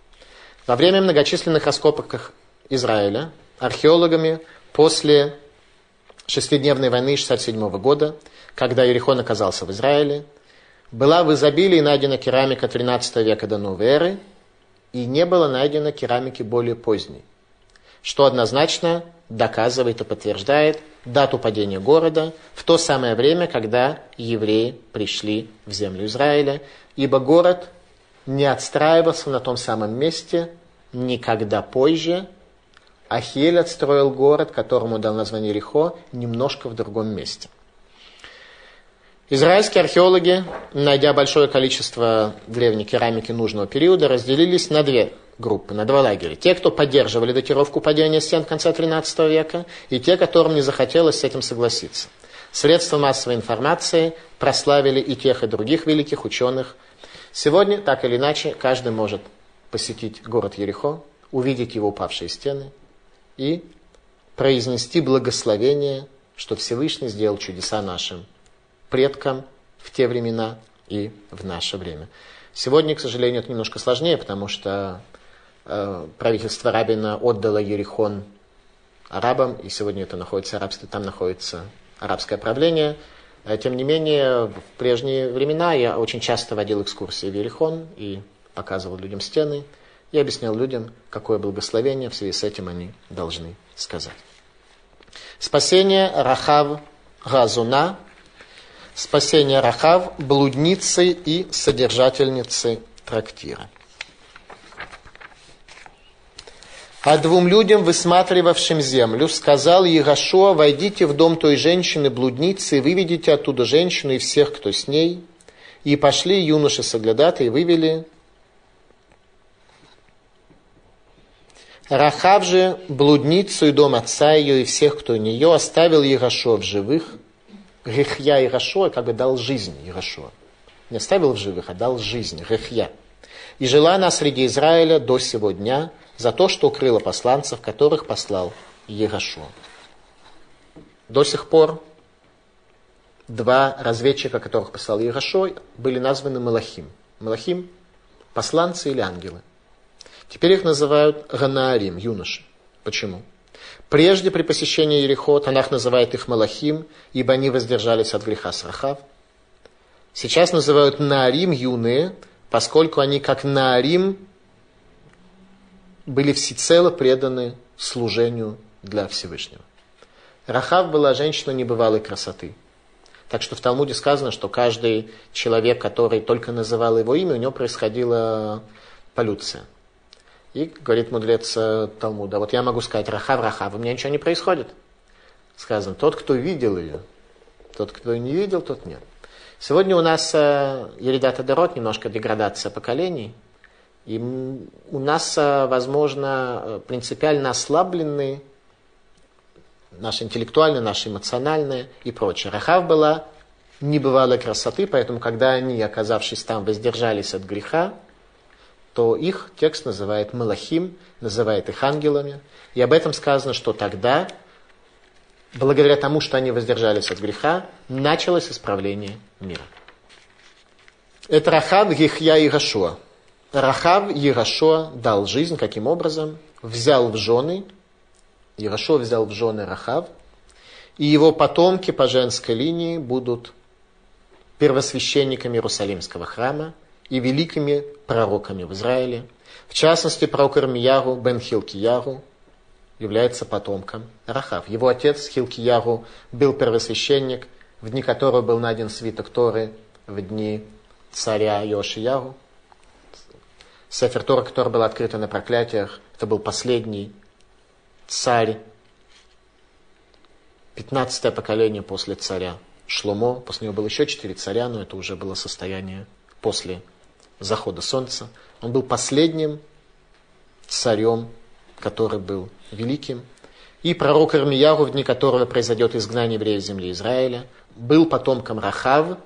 Во время многочисленных раскопок Израиля археологами после шестидневной войны 67 года, когда Иерихон оказался в Израиле, была в изобилии найдена керамика 13 века до новой эры, и не было найдено керамики более поздней, что однозначно доказывает и подтверждает дату падения города в то самое время, когда евреи пришли в землю Израиля, ибо город не отстраивался на том самом месте никогда позже, Ахиль отстроил город, которому дал название Рихо, немножко в другом месте. Израильские археологи, найдя большое количество древней керамики нужного периода, разделились на две группы, на два лагеря. Те, кто поддерживали датировку падения стен конца XIII века, и те, которым не захотелось с этим согласиться. Средства массовой информации прославили и тех, и других великих ученых. Сегодня, так или иначе, каждый может посетить город Ерехо, увидеть его упавшие стены, и произнести благословение, что Всевышний сделал чудеса нашим предкам в те времена и в наше время. Сегодня, к сожалению, это немножко сложнее, потому что э, правительство Рабина отдало Ерихон арабам, и сегодня это находится арабство, там находится арабское правление. Э, тем не менее, в прежние времена я очень часто водил экскурсии в Ерихон и показывал людям стены, и объяснял людям, какое благословение в связи с этим они должны сказать. Спасение Рахав Газуна, спасение Рахав, блудницы и содержательницы трактира. А двум людям, высматривавшим землю, сказал Егошуа, войдите в дом той женщины-блудницы и выведите оттуда женщину и всех, кто с ней. И пошли юноши соглядаты и вывели. Рахав же, блудницу и дом отца ее и всех, кто у нее, оставил Егошуа в живых. Грехья Егошуа как бы дал жизнь Егошуа. Не оставил в живых, а дал жизнь, Грехья. И жила она среди Израиля до сего дня – за то, что укрыло посланцев, которых послал Егошуа. До сих пор два разведчика, которых послал Егошуа, были названы Малахим. Малахим – посланцы или ангелы. Теперь их называют Ганаарим, юноши. Почему? Прежде при посещении Ерехо Танах называет их Малахим, ибо они воздержались от греха Срахав. Сейчас называют Наарим юные, поскольку они как Наарим были всецело преданы служению для Всевышнего. Рахав была женщина небывалой красоты. Так что в Талмуде сказано, что каждый человек, который только называл его имя, у него происходила полюция. И говорит мудрец э, Талмуда, вот я могу сказать Рахав, Рахав, у меня ничего не происходит. Сказано, тот, кто видел ее, тот, кто ее не видел, тот нет. Сегодня у нас э, Еридата Дорот, немножко деградация поколений – и у нас, э, возможно, э, принципиально ослаблены наши интеллектуальные, наши эмоциональные и прочее. Рахав была небывалой красоты, поэтому, когда они, оказавшись там, воздержались от греха, то их текст называет Малахим, называет их ангелами. И об этом сказано, что тогда, благодаря тому, что они воздержались от греха, началось исправление мира. Это Рахав, Гихья и Гашуа. Рахав Ерашо дал жизнь, каким образом? Взял в жены, Ерашо взял в жены Рахав, и его потомки по женской линии будут первосвященниками Иерусалимского храма и великими пророками в Израиле. В частности, пророк Ирмияру бен Хилкияру является потомком Рахав. Его отец Хилкияру был первосвященник, в дни которого был найден свиток Торы, в дни царя Йошияру. Сефер Тора, который был открыт на проклятиях, это был последний царь, пятнадцатое поколение после царя Шломо. После него было еще четыре царя, но это уже было состояние после захода солнца. Он был последним царем, который был великим. И пророк Ирмияру, в дни которого произойдет изгнание евреев земли Израиля, был потомком Рахав,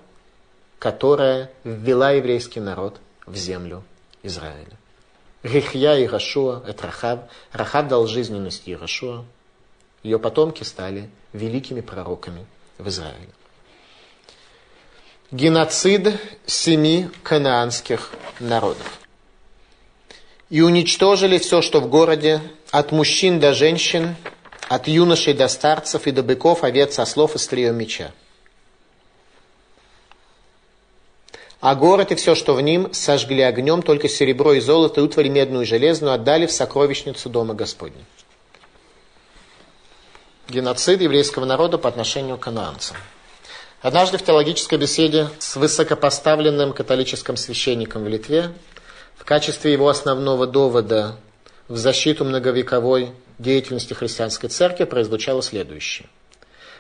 которая ввела еврейский народ в землю Израиля. Рихья и Рашуа – это Рахав. Рахав дал жизненность Ирашуа. Ее потомки стали великими пророками в Израиле. Геноцид семи канаанских народов. И уничтожили все, что в городе, от мужчин до женщин, от юношей до старцев и до быков, овец, ослов и стрием меча. А город и все, что в ним, сожгли огнем, только серебро и золото, и утварь медную и железную отдали в сокровищницу Дома Господня. Геноцид еврейского народа по отношению к канаанцам. Однажды в теологической беседе с высокопоставленным католическим священником в Литве в качестве его основного довода в защиту многовековой деятельности христианской церкви прозвучало следующее.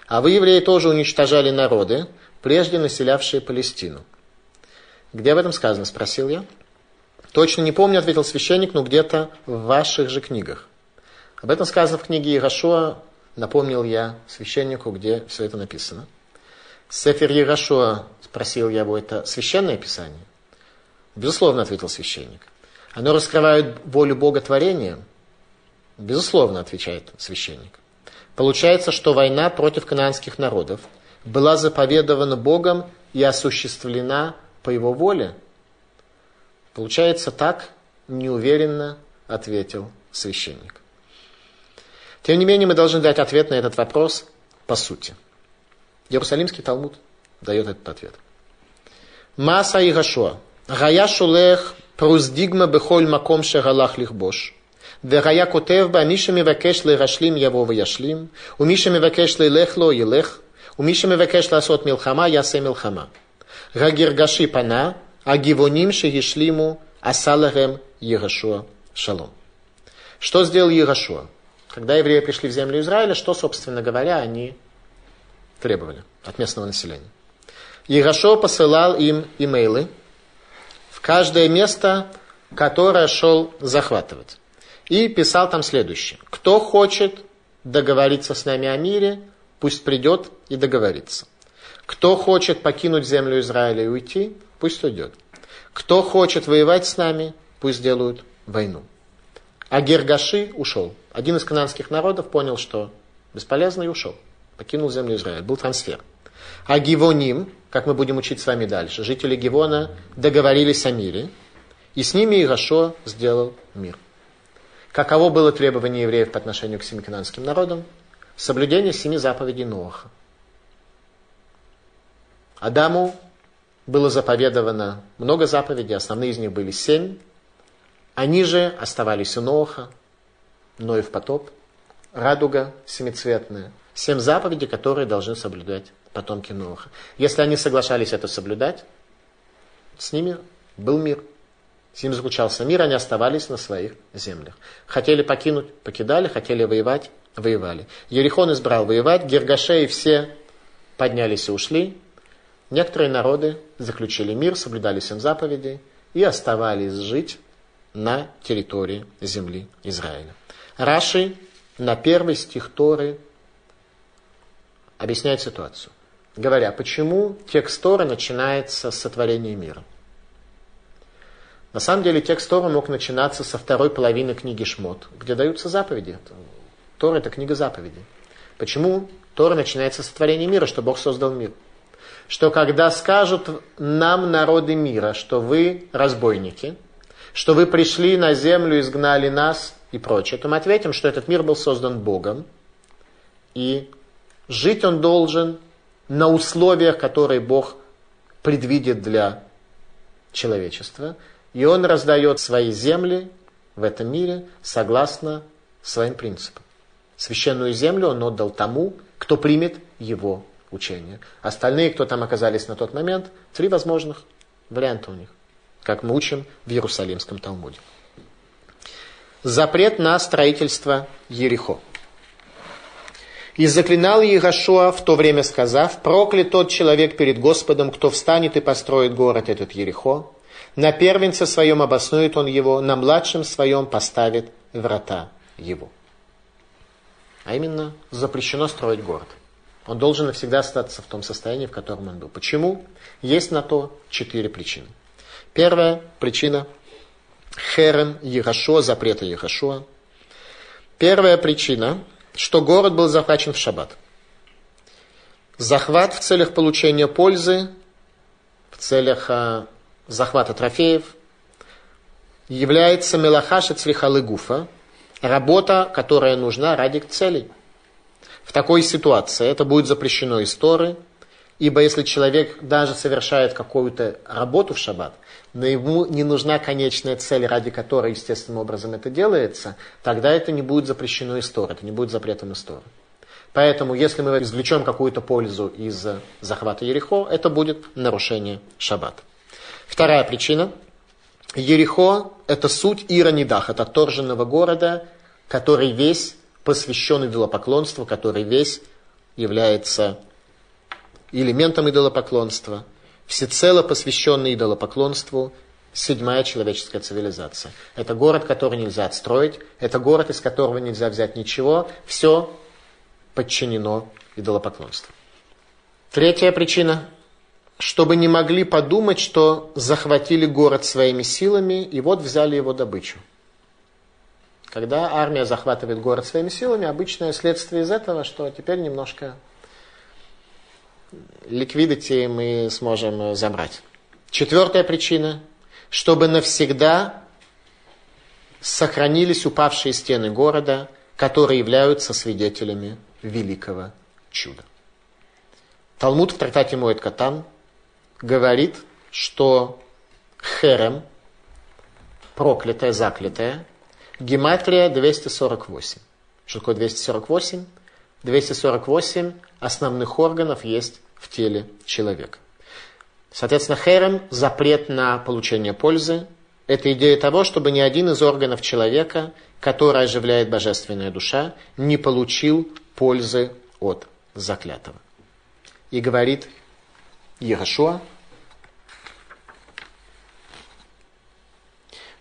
А вы, евреи, тоже уничтожали народы, прежде населявшие Палестину. Где об этом сказано, спросил я. Точно не помню, ответил священник, но где-то в ваших же книгах. Об этом сказано в книге Ирашуа, напомнил я священнику, где все это написано. Сефер Ирашуа, спросил я его, это священное писание? Безусловно, ответил священник. Оно раскрывает волю Бога творения? Безусловно, отвечает священник. Получается, что война против канадских народов была заповедована Богом и осуществлена по его воле? Получается так, неуверенно ответил священник. Тем не менее, мы должны дать ответ на этот вопрос по сути. Иерусалимский Талмуд дает этот ответ. Маса и Гашуа. Гая шулех пруздигма бехоль маком шегалах лихбош. Дегая котев ба миша мивакеш лирашлим яво ваяшлим. У миша мивакеш лилех ло елех. У миша мивакеш ласот милхама ясе милхама. Гагиргаши пана, а гивоним шеешлиму асаларем Ерашуа шалом. Что сделал Ерашуа? Когда евреи пришли в землю Израиля, что, собственно говоря, они требовали от местного населения? Иерошуа посылал им имейлы в каждое место, которое шел захватывать. И писал там следующее. Кто хочет договориться с нами о мире, пусть придет и договорится. Кто хочет покинуть землю Израиля и уйти, пусть уйдет. Кто хочет воевать с нами, пусть делают войну. А Гергаши ушел. Один из канадских народов понял, что бесполезно и ушел. Покинул землю Израиля. Был трансфер. А Гивоним, как мы будем учить с вами дальше, жители Гивона договорились о мире, и с ними Ирашо сделал мир. Каково было требование евреев по отношению к семи канадским народам? Соблюдение семи заповедей Ноаха. Адаму было заповедовано много заповедей, основные из них были семь. Они же оставались у Ноаха, Ноев потоп, радуга семицветная. Семь заповедей, которые должны соблюдать потомки Ноаха. Если они соглашались это соблюдать, с ними был мир. С ним заключался мир, они оставались на своих землях. Хотели покинуть, покидали, хотели воевать, воевали. Ерихон избрал воевать, Гергашеи все поднялись и ушли. Некоторые народы заключили мир, соблюдали семь заповедей и оставались жить на территории земли Израиля. Раши на первый стих Торы объясняет ситуацию, говоря, почему текст Торы начинается с сотворения мира. На самом деле текст Торы мог начинаться со второй половины книги Шмот, где даются заповеди. Тора – это книга заповедей. Почему Тора начинается с сотворения мира, что Бог создал мир? Что когда скажут нам, народы мира, что вы разбойники, что вы пришли на землю, изгнали нас и прочее, то мы ответим, что этот мир был создан Богом, и жить он должен на условиях, которые Бог предвидит для человечества – и он раздает свои земли в этом мире согласно своим принципам. Священную землю он отдал тому, кто примет его учение. Остальные, кто там оказались на тот момент, три возможных варианта у них, как мы учим в Иерусалимском Талмуде. Запрет на строительство Ерехо. И заклинал Иерошуа в то время сказав, проклят тот человек перед Господом, кто встанет и построит город этот Ерехо, на первенце своем обоснует он его, на младшем своем поставит врата его. А именно, запрещено строить город. Он должен навсегда остаться в том состоянии, в котором он был. Почему? Есть на то четыре причины. Первая причина – херем Ерашуа, запрета Ерашуа. Первая причина, что город был захвачен в шаббат. Захват в целях получения пользы, в целях а, захвата трофеев, является мелахаша цвихалы гуфа, работа, которая нужна ради целей. В такой ситуации это будет запрещено из Торы, ибо если человек даже совершает какую-то работу в шаббат, но ему не нужна конечная цель, ради которой естественным образом это делается, тогда это не будет запрещено из Торы, это не будет запретом из Торы. Поэтому, если мы извлечем какую-то пользу из захвата Ерехо, это будет нарушение шаббата. Вторая причина. Ерехо – это суть Иронидах, это отторженного города, который весь посвящен идолопоклонству, который весь является элементом идолопоклонства, всецело посвященный идолопоклонству, седьмая человеческая цивилизация. Это город, который нельзя отстроить, это город, из которого нельзя взять ничего, все подчинено идолопоклонству. Третья причина чтобы не могли подумать, что захватили город своими силами и вот взяли его добычу. Когда армия захватывает город своими силами, обычное следствие из этого, что теперь немножко ликвидити мы сможем забрать. Четвертая причина, чтобы навсегда сохранились упавшие стены города, которые являются свидетелями великого чуда. Талмуд в трактате Моэт Катан говорит, что херем, проклятая, заклятая, гематрия 248. Что такое 248? 248 основных органов есть в теле человека. Соответственно, херем – запрет на получение пользы. Это идея того, чтобы ни один из органов человека, который оживляет божественная душа, не получил пользы от заклятого. И говорит Егошуа,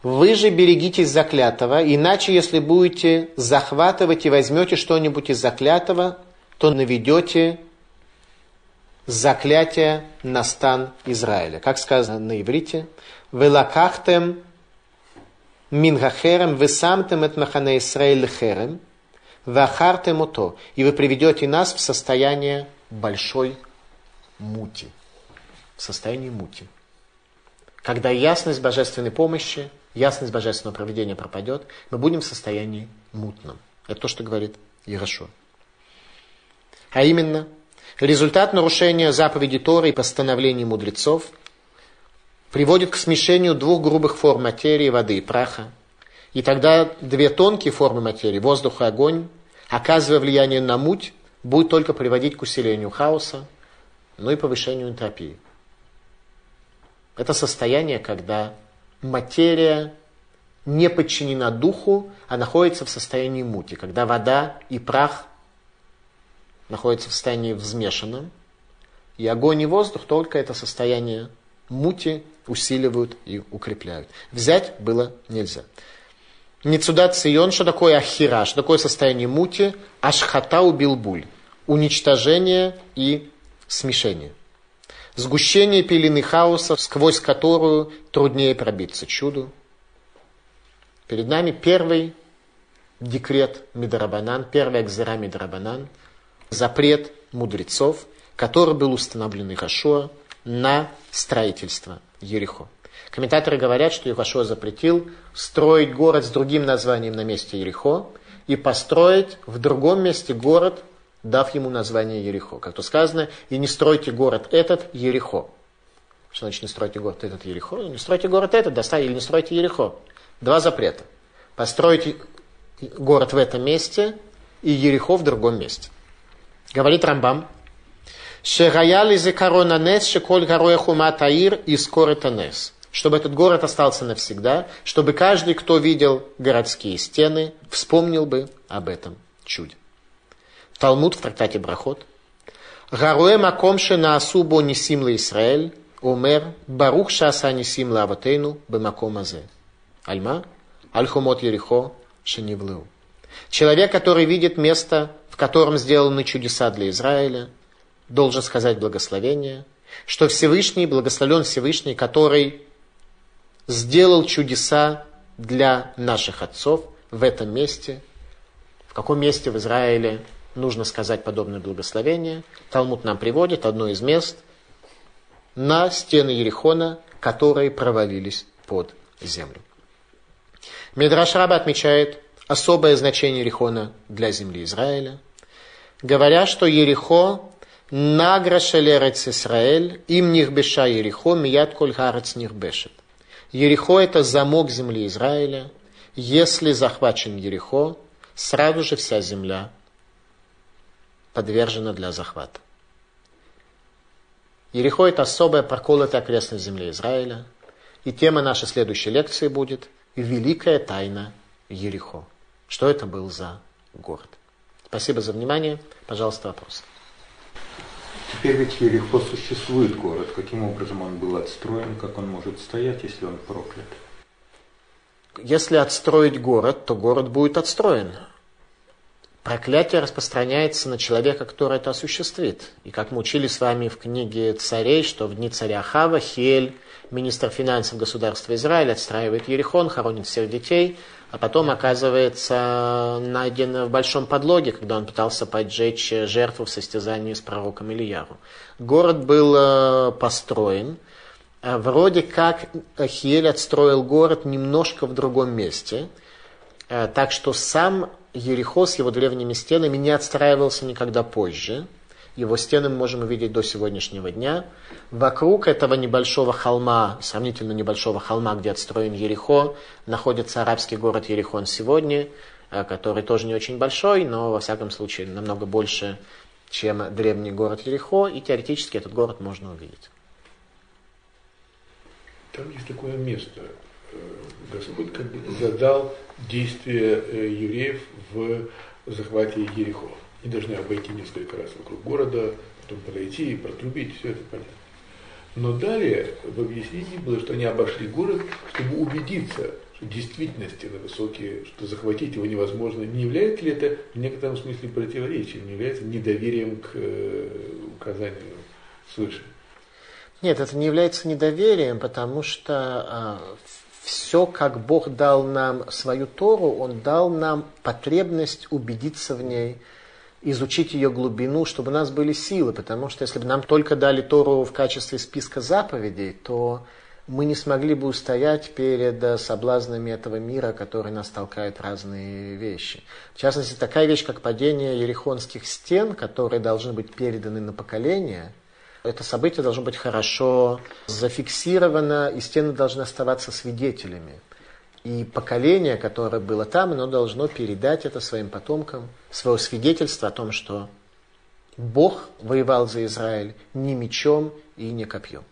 Вы же берегитесь заклятого, иначе если будете захватывать и возьмете что-нибудь из заклятого, то наведете заклятие на стан Израиля. Как сказано на иврите, «Велакахтем мингахерем весамтем эт махане Исраиль херем, вахартем ото». И вы приведете нас в состояние большой мути. В состоянии мути. Когда ясность божественной помощи, ясность божественного проведения пропадет, мы будем в состоянии мутном. Это то, что говорит Ярошо. А именно, результат нарушения заповеди Торы и постановлений мудрецов приводит к смешению двух грубых форм материи, воды и праха. И тогда две тонкие формы материи, воздух и огонь, оказывая влияние на муть, будет только приводить к усилению хаоса, но и повышению энтропии. Это состояние, когда материя не подчинена духу, а находится в состоянии мути, когда вода и прах находятся в состоянии взмешанном, и огонь и воздух только это состояние мути усиливают и укрепляют. Взять было нельзя. Ницудат Цион, что такое ахира, что такое состояние мути, ашхата убил буль, уничтожение и смешение. Сгущение пелены хаоса, сквозь которую труднее пробиться чуду. Перед нами первый декрет Мидарабанан, первый экзера Мидарабанан, запрет мудрецов, который был установлен Ихашуа на строительство Ерехо. Комментаторы говорят, что Ихашуа запретил строить город с другим названием на месте Ерехо и построить в другом месте город дав ему название Ерехо. Как то сказано, и не стройте город этот Ерехо. Что значит не стройте город этот Ерехо? Не стройте город этот, достай, или не стройте Ерехо. Два запрета. Постройте город в этом месте и Ерехо в другом месте. Говорит Рамбам, Шераяли корона нес, шеколь гороя хума таир и скоро нес. Чтобы этот город остался навсегда, чтобы каждый, кто видел городские стены, вспомнил бы об этом чуде. Талмуд в трактате Брахот. Гаруэ маком на асубо нисим ла Исраэль, умер барух шаса нисим ла аватейну бемаком азе. Альма, альхумот ерихо шенивлeu. Человек, который видит место, в котором сделаны чудеса для Израиля, должен сказать благословение, что Всевышний, благословен Всевышний, который сделал чудеса для наших отцов в этом месте. В каком месте в Израиле нужно сказать подобное благословение. Талмуд нам приводит одно из мест на стены Ерихона, которые провалились под землю. Медраш Раба отмечает особое значение Ерихона для земли Израиля, говоря, что Ерихо награшелерец Израиль, им нихбеша Ерихо, мият коль гарец нихбешет. Ерихо это замок земли Израиля. Если захвачен Ерихо, сразу же вся земля подвержена для захвата. Ерехо – это особая проколотая окрестность земли Израиля. И тема нашей следующей лекции будет «Великая тайна Ерехо». Что это был за город? Спасибо за внимание. Пожалуйста, вопрос. Теперь ведь Ерехо существует город. Каким образом он был отстроен, как он может стоять, если он проклят? Если отстроить город, то город будет отстроен. Проклятие распространяется на человека, который это осуществит. И как мы учили с вами в книге царей, что в дни царя Хава Хель, министр финансов государства Израиля, отстраивает Ерихон, хоронит всех детей, а потом оказывается найден в большом подлоге, когда он пытался поджечь жертву в состязании с пророком Ильяру. Город был э, построен, э, вроде как Хиель отстроил город немножко в другом месте, э, так что сам Ерехо с его древними стенами не отстраивался никогда позже. Его стены мы можем увидеть до сегодняшнего дня. Вокруг этого небольшого холма, сравнительно небольшого холма, где отстроен Ерехо, находится арабский город Ерехон сегодня, э, который тоже не очень большой, но во всяком случае намного больше, чем древний город Ерехо, и теоретически этот город можно увидеть. Там есть такое место, Господь как бы задал действия э, евреев в захвате Ерехо. Они должны обойти несколько раз вокруг города, потом подойти и протрубить, все это понятно. Но далее в объяснении было, что они обошли город, чтобы убедиться, что в действительности на высокие, что захватить его невозможно. Не является ли это в некотором смысле противоречием, не является недоверием к э, указанию свыше? Нет, это не является недоверием, потому что а, все, как Бог дал нам свою Тору, Он дал нам потребность убедиться в ней, изучить ее глубину, чтобы у нас были силы, потому что если бы нам только дали Тору в качестве списка заповедей, то мы не смогли бы устоять перед соблазнами этого мира, который нас толкает разные вещи. В частности, такая вещь, как падение ерехонских стен, которые должны быть переданы на поколение, это событие должно быть хорошо зафиксировано, и стены должны оставаться свидетелями. И поколение, которое было там, оно должно передать это своим потомкам, свое свидетельство о том, что Бог воевал за Израиль не мечом и не копьем.